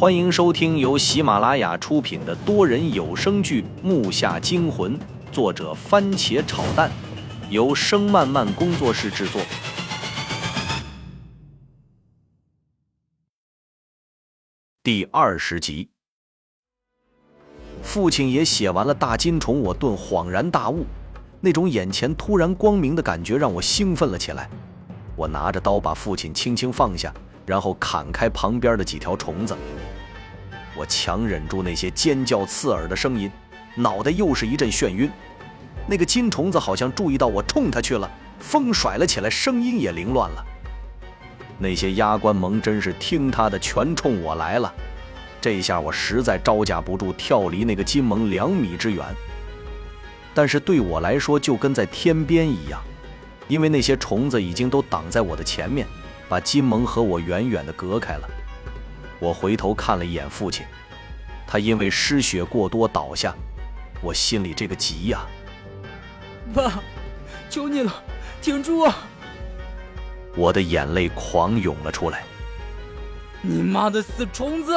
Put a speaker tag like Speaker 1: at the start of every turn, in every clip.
Speaker 1: 欢迎收听由喜马拉雅出品的多人有声剧《木下惊魂》，作者番茄炒蛋，由声漫漫工作室制作。第二十集，父亲也写完了大金虫，我顿恍然大悟，那种眼前突然光明的感觉让我兴奋了起来。我拿着刀把父亲轻轻放下，然后砍开旁边的几条虫子。我强忍住那些尖叫刺耳的声音，脑袋又是一阵眩晕。那个金虫子好像注意到我冲它去了，风甩了起来，声音也凌乱了。那些压关蒙真是听他的，全冲我来了。这下我实在招架不住，跳离那个金蒙两米之远。但是对我来说，就跟在天边一样，因为那些虫子已经都挡在我的前面，把金蒙和我远远地隔开了。我回头看了一眼父亲，他因为失血过多倒下，我心里这个急呀！
Speaker 2: 爸，求你了，挺住啊！
Speaker 1: 我的眼泪狂涌了出来。
Speaker 2: 你妈的死虫子！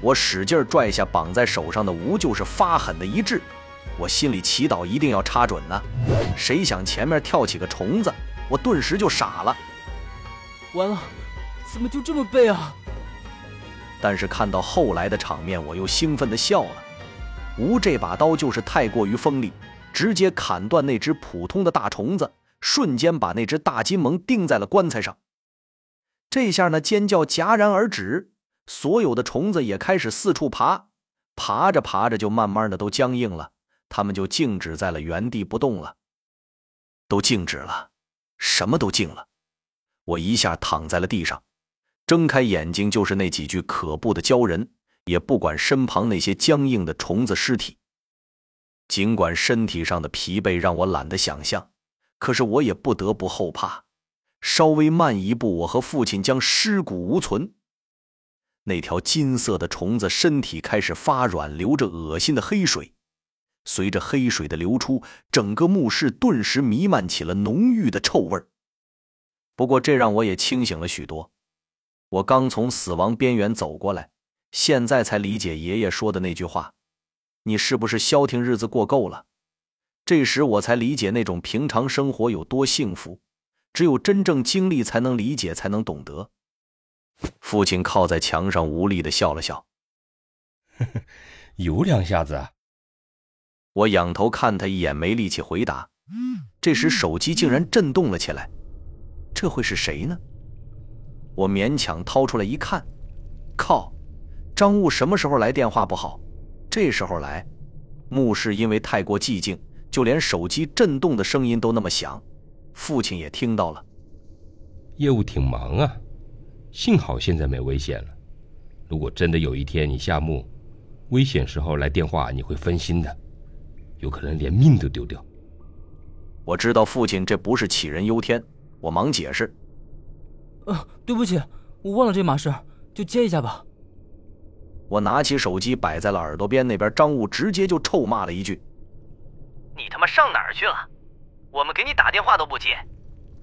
Speaker 1: 我使劲拽下绑在手上的吴，就是发狠的一掷。我心里祈祷一定要插准呢。谁想前面跳起个虫子，我顿时就傻了。
Speaker 2: 完了，怎么就这么背啊？
Speaker 1: 但是看到后来的场面，我又兴奋地笑了。吴这把刀就是太过于锋利，直接砍断那只普通的大虫子，瞬间把那只大金蒙钉在了棺材上。这下呢，尖叫戛然而止，所有的虫子也开始四处爬，爬着爬着就慢慢的都僵硬了，它们就静止在了原地不动了。都静止了，什么都静了。我一下躺在了地上。睁开眼睛就是那几具可怖的鲛人，也不管身旁那些僵硬的虫子尸体。尽管身体上的疲惫让我懒得想象，可是我也不得不后怕。稍微慢一步，我和父亲将尸骨无存。那条金色的虫子身体开始发软，流着恶心的黑水。随着黑水的流出，整个墓室顿时弥漫起了浓郁的臭味不过这让我也清醒了许多。我刚从死亡边缘走过来，现在才理解爷爷说的那句话：“你是不是消停日子过够了？”这时我才理解那种平常生活有多幸福，只有真正经历才能理解，才能懂得。父亲靠在墙上无力的笑了笑：“
Speaker 3: 呵呵，有两下子。”
Speaker 1: 我仰头看他一眼，没力气回答。这时手机竟然震动了起来，这会是谁呢？我勉强掏出来一看，靠！张悟什么时候来电话不好，这时候来。墓室因为太过寂静，就连手机震动的声音都那么响。父亲也听到了。
Speaker 3: 业务挺忙啊，幸好现在没危险了。如果真的有一天你下墓，危险时候来电话，你会分心的，有可能连命都丢掉。
Speaker 1: 我知道父亲这不是杞人忧天，我忙解释。
Speaker 2: 呃，对不起，我忘了这码事，就接一下吧。
Speaker 1: 我拿起手机摆在了耳朵边，那边张悟直接就臭骂了一句：“
Speaker 4: 你他妈上哪儿去了？我们给你打电话都不接，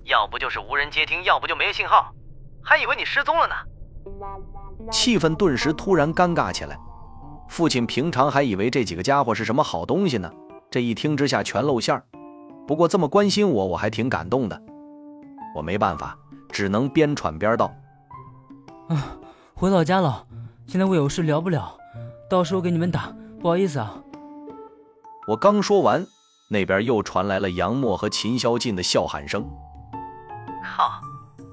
Speaker 4: 要不就是无人接听，要不就没信号，还以为你失踪了呢。”
Speaker 1: 气氛顿时突然尴尬起来。父亲平常还以为这几个家伙是什么好东西呢，这一听之下全露馅儿。不过这么关心我，我还挺感动的。我没办法。只能边喘边道：“
Speaker 2: 啊，回老家了，现在我有事聊不了，到时候给你们打，不好意思啊。”
Speaker 1: 我刚说完，那边又传来了杨默和秦霄进的笑喊声：“
Speaker 4: 靠，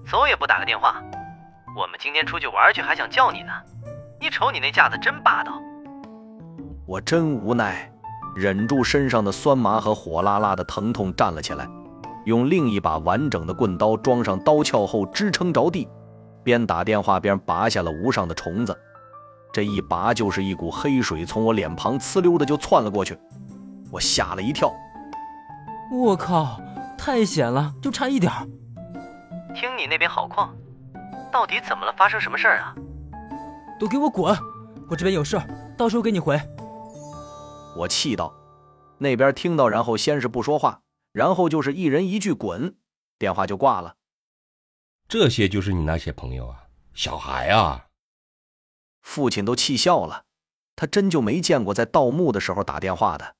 Speaker 4: 走也不打个电话！我们今天出去玩去，还想叫你呢，你瞅你那架子真霸道！”
Speaker 1: 我真无奈，忍住身上的酸麻和火辣辣的疼痛，站了起来。用另一把完整的棍刀装上刀鞘后支撑着地，边打电话边拔下了无上的虫子。这一拔就是一股黑水从我脸庞呲溜的就窜了过去，我吓了一跳。
Speaker 2: 我靠，太险了，就差一点儿
Speaker 4: 听你那边好矿，到底怎么了？发生什么事儿啊？
Speaker 2: 都给我滚！我这边有事儿，到时候给你回。
Speaker 1: 我气道。那边听到，然后先是不说话。然后就是一人一句“滚”，电话就挂了。
Speaker 3: 这些就是你那些朋友啊，小孩啊。
Speaker 1: 父亲都气笑了，他真就没见过在盗墓的时候打电话的。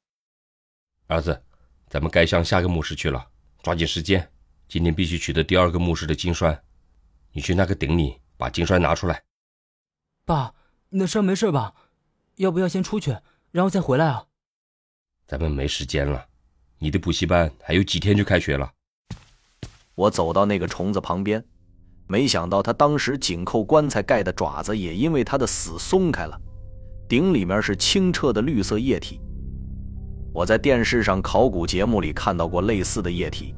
Speaker 3: 儿子，咱们该向下个墓室去了，抓紧时间，今天必须取得第二个墓室的金栓。你去那个顶里把金栓拿出来。
Speaker 2: 爸，你的伤没事吧？要不要先出去，然后再回来啊？
Speaker 3: 咱们没时间了，你的补习班还有几天就开学了。
Speaker 1: 我走到那个虫子旁边，没想到他当时紧扣棺材盖的爪子也因为他的死松开了，顶里面是清澈的绿色液体。我在电视上考古节目里看到过类似的液体，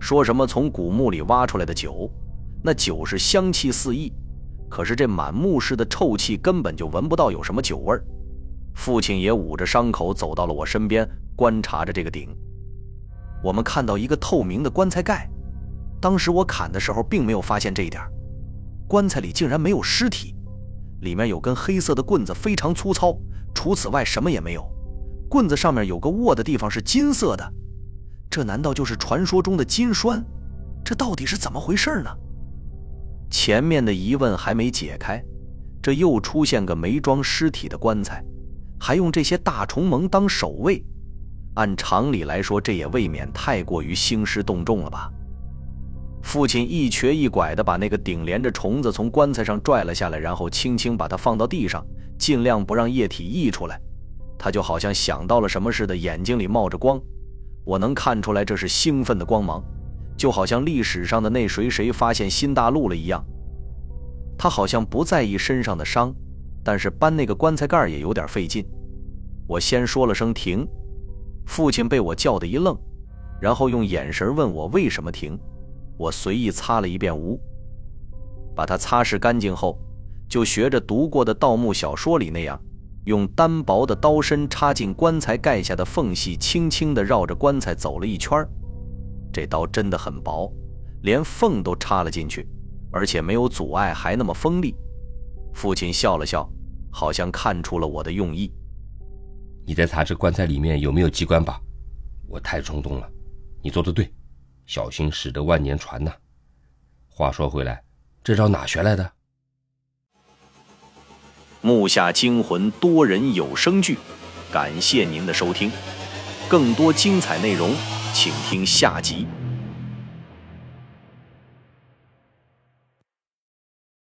Speaker 1: 说什么从古墓里挖出来的酒，那酒是香气四溢，可是这满墓室的臭气根本就闻不到有什么酒味儿。父亲也捂着伤口走到了我身边，观察着这个鼎。我们看到一个透明的棺材盖。当时我砍的时候，并没有发现这一点，棺材里竟然没有尸体，里面有根黑色的棍子，非常粗糙，除此外什么也没有。棍子上面有个握的地方是金色的，这难道就是传说中的金栓？这到底是怎么回事呢？前面的疑问还没解开，这又出现个没装尸体的棺材，还用这些大虫盟当守卫，按常理来说，这也未免太过于兴师动众了吧？父亲一瘸一拐地把那个顶连着虫子从棺材上拽了下来，然后轻轻把它放到地上，尽量不让液体溢出来。他就好像想到了什么似的，眼睛里冒着光，我能看出来这是兴奋的光芒，就好像历史上的那谁谁发现新大陆了一样。他好像不在意身上的伤，但是搬那个棺材盖也有点费劲。我先说了声停，父亲被我叫的一愣，然后用眼神问我为什么停。我随意擦了一遍污，把它擦拭干净后，就学着读过的盗墓小说里那样，用单薄的刀身插进棺材盖下的缝隙，轻轻地绕着棺材走了一圈。这刀真的很薄，连缝都插了进去，而且没有阻碍，还那么锋利。父亲笑了笑，好像看出了我的用意。
Speaker 3: 你在查这棺材里面有没有机关吧？我太冲动了，你做的对。小心驶得万年船呐！话说回来，这招哪学来的？
Speaker 1: 木下惊魂多人有声剧，感谢您的收听，更多精彩内容，请听下集。